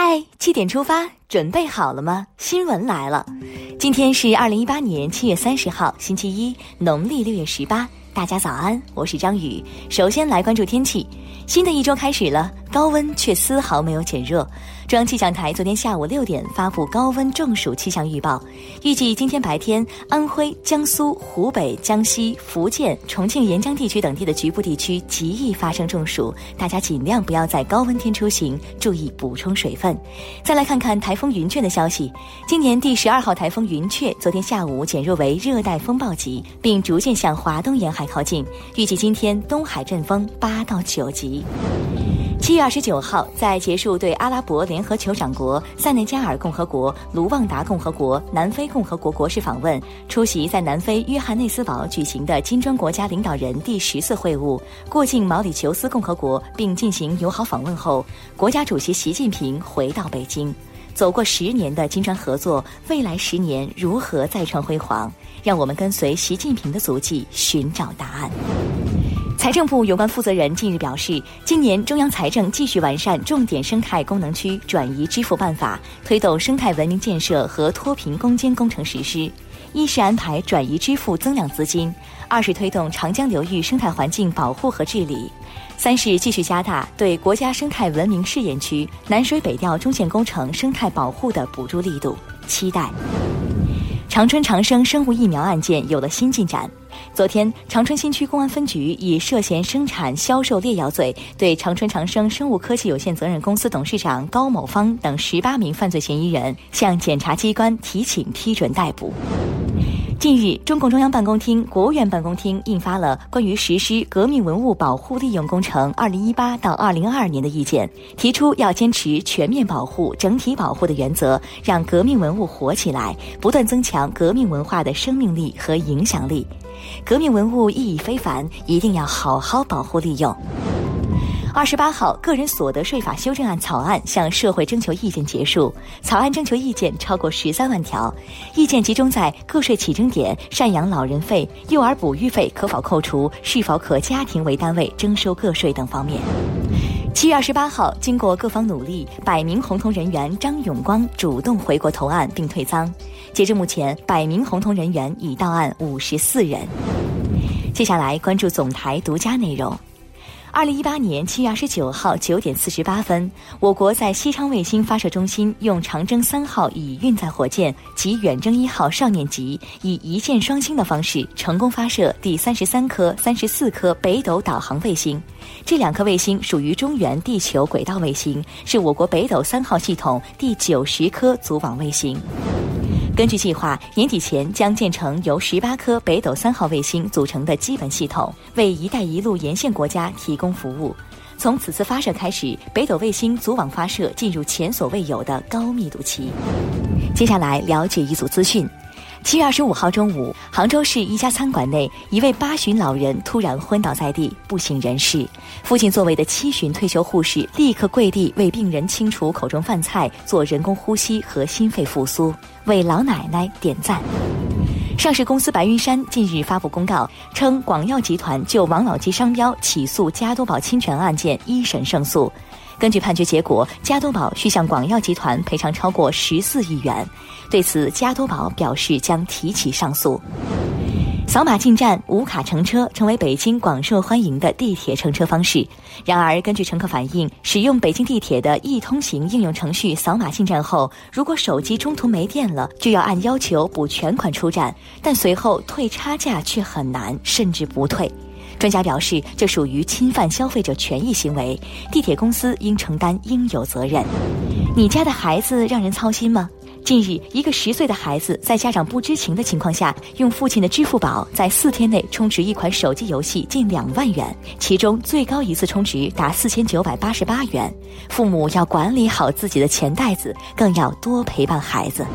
嗨，七点出发，准备好了吗？新闻来了，今天是二零一八年七月三十号，星期一，农历六月十八。大家早安，我是张宇。首先来关注天气，新的一周开始了，高温却丝毫没有减弱。中央气象台昨天下午六点发布高温中暑气象预报，预计今天白天安徽、江苏、湖北、江西、福建、重庆沿江地区等地的局部地区极易发生中暑，大家尽量不要在高温天出行，注意补充水分。再来看看台风云雀的消息，今年第十二号台风云雀昨天下午减弱为热带风暴级，并逐渐向华东沿海靠近，预计今天东海阵风八到九级。七月二十九号，在结束对阿拉伯联合酋长国、塞内加尔共和国、卢旺达共和国、南非共和国国事访问，出席在南非约翰内斯堡举行的金砖国家领导人第十次会晤，过境毛里求斯共和国并进行友好访问后，国家主席习近平回到北京。走过十年的金砖合作，未来十年如何再创辉煌？让我们跟随习近平的足迹，寻找答案。财政部有关负责人近日表示，今年中央财政继续完善重点生态功能区转移支付办法，推动生态文明建设和脱贫攻坚工程实施。一是安排转移支付增量资金，二是推动长江流域生态环境保护和治理，三是继续加大对国家生态文明试验区南水北调中线工程生态保护的补助力度。期待。长春长生生物疫苗案件有了新进展。昨天，长春新区公安分局以涉嫌生产、销售劣药罪，对长春长生生物科技有限责任公司董事长高某芳等十八名犯罪嫌疑人，向检察机关提请批准逮捕。近日，中共中央办公厅、国务院办公厅印发了关于实施革命文物保护利用工程二零一八到二零二二年的意见，提出要坚持全面保护、整体保护的原则，让革命文物活起来，不断增强革命文化的生命力和影响力。革命文物意义非凡，一定要好好保护利用。二十八号，个人所得税法修正案草案向社会征求意见结束，草案征求意见超过十三万条，意见集中在个税起征点、赡养老人费、幼儿哺育费可否扣除、是否可家庭为单位征收个税等方面。七月二十八号，经过各方努力，百名红通人员张永光主动回国投案并退赃。截至目前，百名红通人员已到案五十四人。接下来关注总台独家内容。二零一八年七月二十九号九点四十八分，我国在西昌卫星发射中心用长征三号乙运载火箭及远征一号少年级以一箭双星的方式成功发射第三十三颗、三十四颗北斗导航卫星。这两颗卫星属于中原地球轨道卫星，是我国北斗三号系统第九十颗组网卫星。根据计划，年底前将建成由十八颗北斗三号卫星组成的基本系统，为“一带一路”沿线国家提供服务。从此次发射开始，北斗卫星组网发射进入前所未有的高密度期。接下来了解一组资讯。七月二十五号中午，杭州市一家餐馆内，一位八旬老人突然昏倒在地，不省人事。父亲座位的七旬退休护士立刻跪地为病人清除口中饭菜、做人工呼吸和心肺复苏，为老奶奶点赞。上市公司白云山近日发布公告称，广药集团就王老吉商标起诉加多宝侵权案件一审胜诉。根据判决结果，加多宝需向广药集团赔偿超过十四亿元。对此，加多宝表示将提起上诉。扫码进站、无卡乘车成为北京广受欢迎的地铁乘车方式。然而，根据乘客反映，使用北京地铁的易通行应用程序扫码进站后，如果手机中途没电了，就要按要求补全款出站，但随后退差价却很难，甚至不退。专家表示，这属于侵犯消费者权益行为，地铁公司应承担应有责任。你家的孩子让人操心吗？近日，一个十岁的孩子在家长不知情的情况下，用父亲的支付宝在四天内充值一款手机游戏近两万元，其中最高一次充值达四千九百八十八元。父母要管理好自己的钱袋子，更要多陪伴孩子。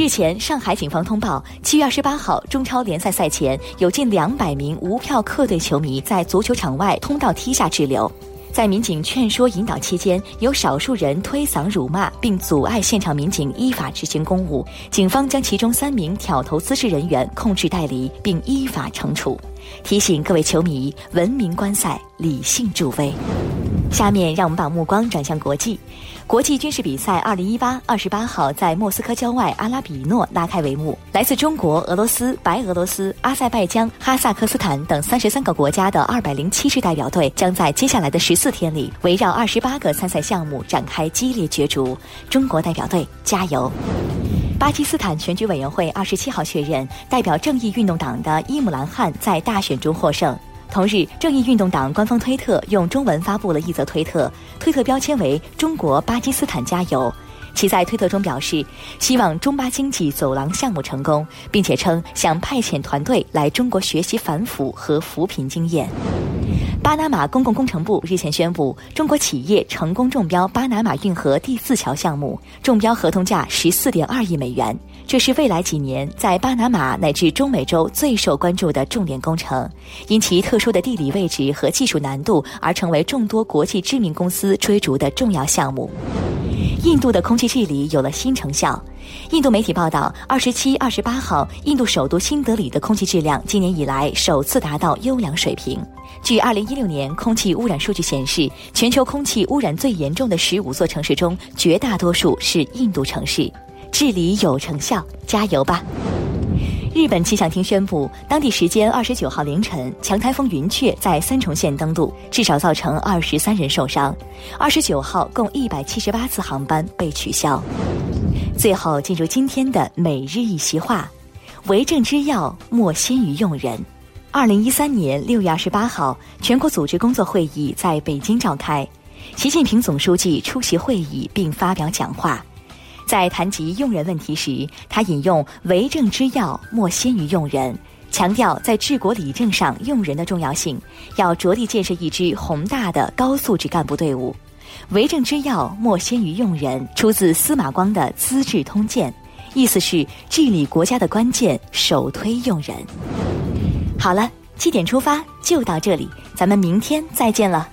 日前，上海警方通报，七月二十八号中超联赛赛前，有近两百名无票客队球迷在足球场外通道梯下滞留。在民警劝说引导期间，有少数人推搡、辱骂，并阻碍现场民警依法执行公务。警方将其中三名挑头滋事人员控制带离，并依法惩处。提醒各位球迷：文明观赛，理性助威。下面让我们把目光转向国际。国际军事比赛二零一八二十八号在莫斯科郊外阿拉比诺拉开帷幕。来自中国、俄罗斯、白俄罗斯、阿塞拜疆、哈萨克斯坦等三十三个国家的二百零七支代表队，将在接下来的十四天里，围绕二十八个参赛项目展开激烈角逐。中国代表队加油！巴基斯坦选举委员会二十七号确认，代表正义运动党的伊姆兰汗在大选中获胜。同日，正义运动党官方推特用中文发布了一则推特，推特标签为“中国巴基斯坦加油”。其在推特中表示，希望中巴经济走廊项目成功，并且称想派遣团队来中国学习反腐和扶贫经验。巴拿马公共工程部日前宣布，中国企业成功中标巴拿马运河第四桥项目，中标合同价十四点二亿美元。这是未来几年在巴拿马乃至中美洲最受关注的重点工程，因其特殊的地理位置和技术难度而成为众多国际知名公司追逐的重要项目。印度的空气治理有了新成效。印度媒体报道，二十七、二十八号，印度首都新德里的空气质量今年以来首次达到优良水平。据二零一六年空气污染数据显示，全球空气污染最严重的十五座城市中，绝大多数是印度城市。治理有成效，加油吧！日本气象厅宣布，当地时间二十九号凌晨，强台风云雀在三重县登陆，至少造成二十三人受伤。二十九号共一百七十八次航班被取消。最后进入今天的每日一席话：为政之要，莫先于用人。二零一三年六月二十八号，全国组织工作会议在北京召开，习近平总书记出席会议并发表讲话。在谈及用人问题时，他引用“为政之要，莫先于用人”，强调在治国理政上用人的重要性，要着力建设一支宏大的高素质干部队伍。“为政之要，莫先于用人”出自司马光的《资治通鉴》，意思是治理国家的关键，首推用人。好了，七点出发就到这里，咱们明天再见了。